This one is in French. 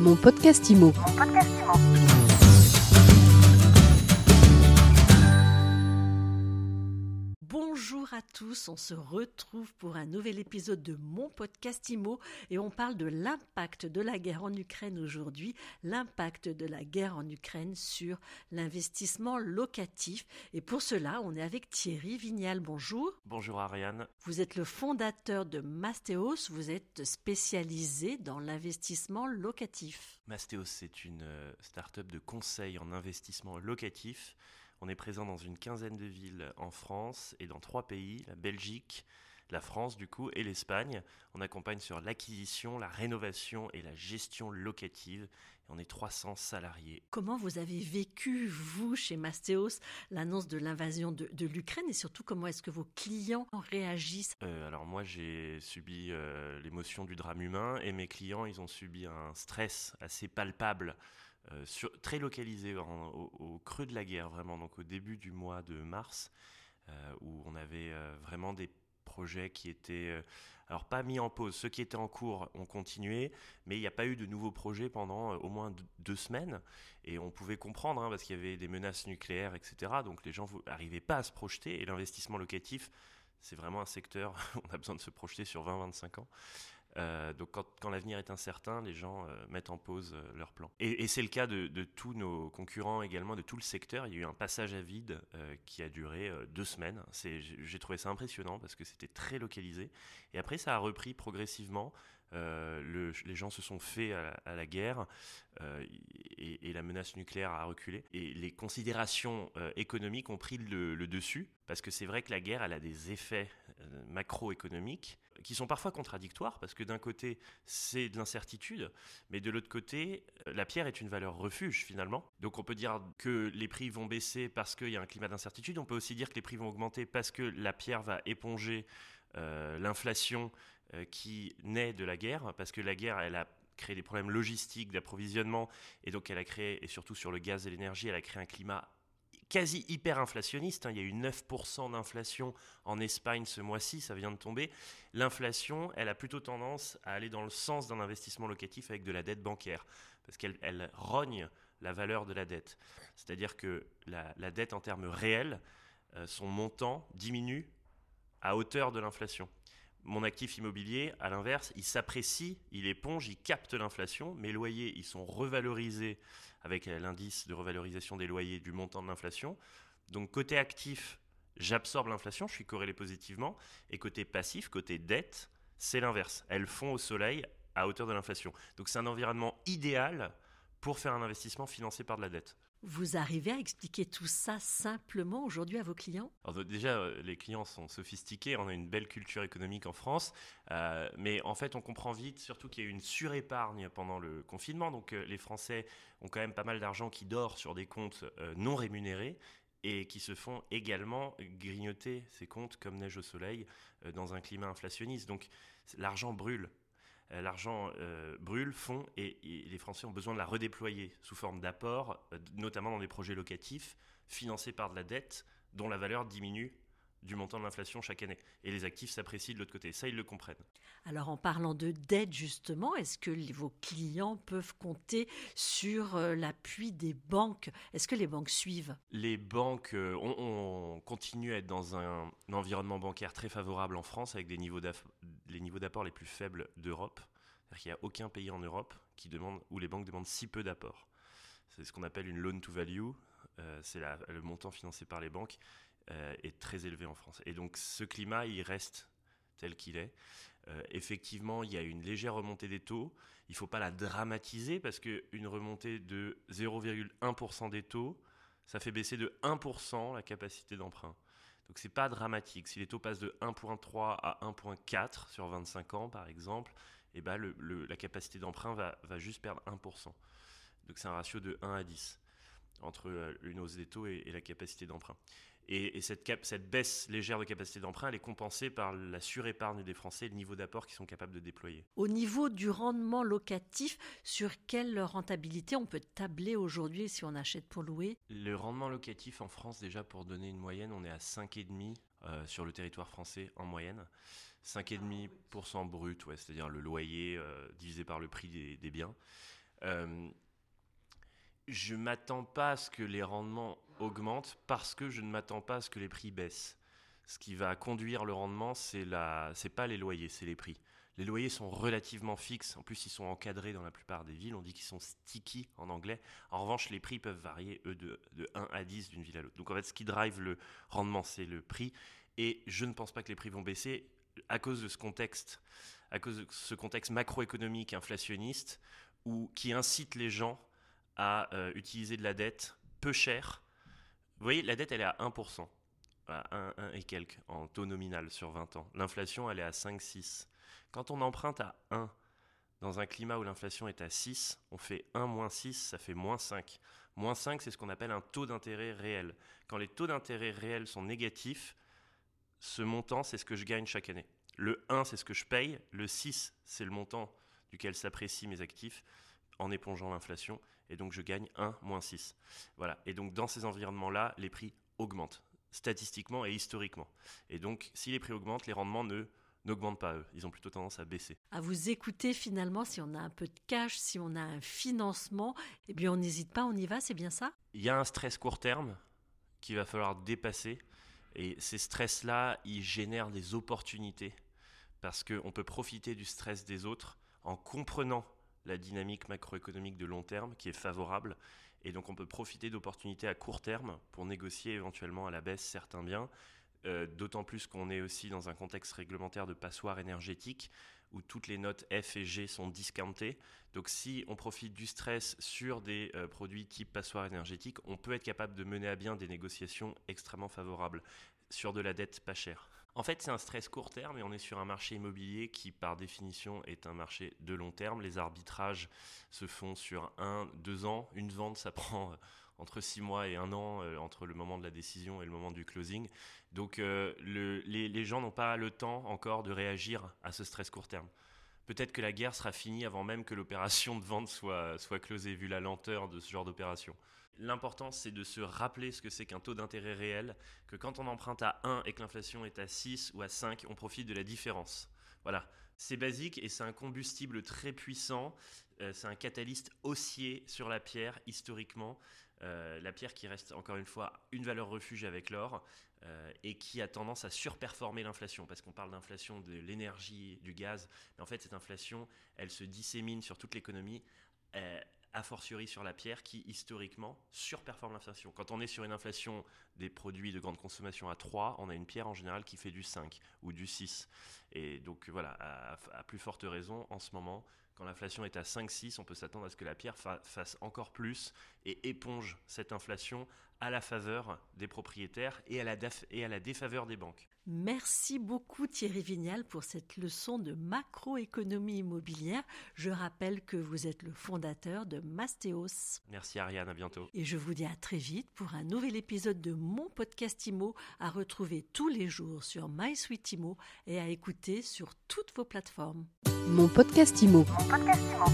Mon podcast IMO. Bonjour à tous, on se retrouve pour un nouvel épisode de mon podcast IMO et on parle de l'impact de la guerre en Ukraine aujourd'hui, l'impact de la guerre en Ukraine sur l'investissement locatif. Et pour cela, on est avec Thierry Vignal. Bonjour. Bonjour Ariane. Vous êtes le fondateur de Mastéos, vous êtes spécialisé dans l'investissement locatif. Mastéos, c'est une euh, start-up de conseil en investissement locatif on est présent dans une quinzaine de villes en France et dans trois pays, la Belgique, la France du coup et l'Espagne. On accompagne sur l'acquisition, la rénovation et la gestion locative. Et on est 300 salariés. Comment vous avez vécu, vous, chez Mastéos, l'annonce de l'invasion de, l'Ukraine et surtout comment est-ce que vos clients réagissent? Euh, Alors moi j'ai subi euh, l'émotion du drame humain et mes clients ils ont subi un stress assez palpable euh, très localisé au, creux de la guerre, vraiment, donc au début du mois de mars, euh, où on avait euh, vraiment des projets qui étaient, alors pas mis en pause, ceux qui étaient en cours ont continué, mais il n'y a pas eu de nouveaux projets pendant au moins deux semaines, et on pouvait comprendre, hein, parce qu'il y avait des menaces nucléaires, etc., donc les gens n'arrivaient pas à se projeter, et l'investissement locatif, c'est vraiment un secteur, on a besoin de se projeter sur 20-25 ans. Euh, donc quand, l'avenir est incertain, les gens euh, mettent en pause euh, leurs plans. Et, c'est le cas de, tous nos concurrents également, de tout le secteur. Il y a eu un passage à vide qui a duré deux semaines. J'ai trouvé ça impressionnant parce que c'était très localisé. Et après, ça a repris progressivement. les gens se sont faits à, la guerre et, la menace nucléaire a reculé. Et les considérations économiques ont pris le, le dessus parce que c'est vrai que la guerre, elle a des effets macroéconomiques qui sont parfois contradictoires, parce que d'un côté, c'est de l'incertitude, mais de l'autre côté, la pierre est une valeur refuge finalement. Donc on peut dire que les prix vont baisser parce qu'il y a un climat d'incertitude, on peut aussi dire que les prix vont augmenter parce que la pierre va éponger euh, l'inflation euh, qui naît de la guerre, parce que la guerre, elle a créé des problèmes logistiques, d'approvisionnement, et donc elle a créé, et surtout sur le gaz et l'énergie, elle a créé un climat quasi hyper inflationniste. Hein. Il y a eu 9% d'inflation en Espagne ce mois-ci, ça vient de tomber. L'inflation, elle a plutôt tendance à aller dans le sens d'un investissement locatif avec de la dette bancaire, parce qu'elle rogne la valeur de la dette. C'est-à-dire que la, dette en termes réels, euh, son montant diminue à hauteur de l'inflation. Mon actif immobilier, à l'inverse, il s'apprécie, il éponge, il capte l'inflation. Mes loyers, ils sont revalorisés avec l'indice de revalorisation des loyers du montant de l'inflation. Donc côté actif, j'absorbe l'inflation, je suis corrélé positivement. Et côté passif, côté dette, c'est l'inverse. Elles font au soleil à hauteur de l'inflation. Donc c'est un environnement idéal pour faire un investissement financé par de la dette. Vous arrivez à expliquer tout ça simplement aujourd'hui à vos clients? Déjà, euh, les clients sont sophistiqués, on a une belle culture économique en France, euh, mais en fait on comprend vite surtout qu'il y a eu une surépargne pendant le confinement, donc euh, les Français ont quand même pas mal d'argent qui dort sur des comptes non rémunérés et qui se font également grignoter ces comptes comme neige au soleil dans un climat inflationniste. Donc l'argent brûle. Euh, l'argent euh, brûle, fond, et, les Français ont besoin de la redéployer sous forme d'apport, euh, notamment dans des projets locatifs financés par de la dette dont la valeur diminue du montant de l'inflation chaque année. Et les actifs s'apprécient de l'autre côté. Ça, ils le comprennent. Alors, en parlant de dette, justement, est-ce que vos clients peuvent compter sur l'appui des banques? Est-ce que les banques suivent? Les banques, on, continue à être dans un, environnement bancaire très favorable en France, avec des niveaux les niveaux d'apport les plus faibles d'Europe. Il n'y a aucun pays en Europe qui demande, où les banques demandent si peu d'apport. C'est ce qu'on appelle une loan to value. Euh, c'est le montant financé par les banques euh, est très élevé en France. Et donc ce climat, il reste tel qu'il est. Euh, effectivement, il y a une légère remontée des taux. Il ne faut pas la dramatiser parce qu'une remontée de 0,1% des taux, ça fait baisser de 1% la capacité d'emprunt. Donc c'est pas dramatique. Si les taux passent de 1.3 à 1.4 sur 25 ans, par exemple, eh ben le, la capacité d'emprunt va, juste perdre 1%. Donc c'est un ratio de 1 à 10 entre euh, une hausse des taux et, la capacité d'emprunt. Et, cette, cette, baisse légère de capacité d'emprunt, elle est compensée par la surépargne des Français et le niveau d'apport qu'ils sont capables de déployer. Au niveau du rendement locatif, sur quelle rentabilité on peut tabler aujourd'hui si on achète pour louer? Le rendement locatif en France, déjà pour donner une moyenne, on est à 5,5% euh, sur le territoire français en moyenne. 5,5% brut, ouais, c'est-à-dire le loyer euh, divisé par le prix des, biens. Euh, je ne m'attends pas à ce que les rendements augmentent parce que je ne m'attends pas à ce que les prix baissent. Ce qui va conduire le rendement, c'est la, pas les loyers, c'est les prix. Les loyers sont relativement fixes. En plus, ils sont encadrés dans la plupart des villes. On dit qu'ils sont sticky en anglais. En revanche, les prix peuvent varier, de, de 1 à 10 d'une ville à l'autre. Donc, en fait, ce qui drive le rendement, c'est le prix. Et je ne pense pas que les prix vont baisser à cause de ce contexte, à cause de ce contexte macroéconomique inflationniste qui incite les gens à euh, utiliser de la dette peu chère. Vous voyez, la dette, elle est à 1%, à 1, 1 et quelques en taux nominal sur 20 ans. L'inflation, elle est à 5-6. Quand on emprunte à 1 dans un climat où l'inflation est à 6, on fait 1 moins 6, ça fait moins 5. Moins 5, c'est ce qu'on appelle un taux d'intérêt réel. Quand les taux d'intérêt réels sont négatifs, ce montant, c'est ce que je gagne chaque année. Le 1, c'est ce que je paye. Le 6, c'est le montant duquel s'apprécient mes actifs en épongeant l'inflation. Et donc, je gagne 1 moins 6. Voilà. Et donc, dans ces environnements-là, les prix augmentent, statistiquement et historiquement. Et donc, si les prix augmentent, les rendements ne n'augmentent pas eux, ils ont plutôt tendance à baisser. À vous écouter finalement, si on a un peu de cash, si on a un financement, eh bien on n'hésite pas, on y va, c'est bien ça? Il y a un stress court terme qu'il va falloir dépasser et ces stress-là, ils génèrent des opportunités parce qu'on peut profiter du stress des autres en comprenant la dynamique macroéconomique de long terme qui est favorable. Et donc on peut profiter d'opportunités à court terme pour négocier éventuellement à la baisse certains biens. Euh, d'autant plus qu'on est aussi dans un contexte réglementaire de passoire énergétique où toutes les notes F et G sont discountées. Donc si on profite du stress sur des euh, produits type passoire énergétique, on peut être capable de mener à bien des négociations extrêmement favorables sur de la dette pas chère. En fait, c'est un stress court terme et on est sur un marché immobilier qui, par définition, est un marché de long terme. Les arbitrages se font sur un, deux ans. Une vente, ça prend euh, entre six mois et un an euh, entre le moment de la décision et le moment du closing. Donc euh, les, gens n'ont pas le temps encore de réagir à ce stress court terme. Peut-être que la guerre sera finie avant même que l'opération de vente soit, soit closée, vu la lenteur de ce genre d'opération. L'important, c'est de se rappeler ce que c'est qu'un taux d'intérêt réel, que quand on emprunte à 1 et que l'inflation est à 6 ou à 5, on profite de la différence. Voilà, c'est basique et c'est un combustible très puissant. Euh, c'est un catalyste haussier sur la pierre historiquement. Euh, la pierre qui reste encore une fois une valeur refuge avec l'or euh, et qui a tendance à surperformer l'inflation parce qu'on parle d'inflation de l'énergie, du gaz, mais en fait cette inflation, elle se dissémine sur toute l'économie. A fortiori sur la pierre qui historiquement surperforme l'inflation. Quand on est sur une inflation des produits de grande consommation à 3, on a une pierre en général qui fait du 5 ou du 6. Et donc voilà, à plus forte raison, en ce moment, quand l'inflation est à 5-6, on peut s'attendre à ce que la pierre fasse encore plus et éponge cette inflation à la faveur des propriétaires et à la, et à la défaveur des banques. Merci beaucoup Thierry Vignal pour cette leçon de macroéconomie immobilière. Je rappelle que vous êtes le fondateur de Mastéos. Merci Ariane, à bientôt. Et je vous dis à très vite pour un nouvel épisode de mon podcast Imo à retrouver tous les jours sur MySuite et à écouter sur toutes vos plateformes. Mon podcast Imo. Podcast Imo.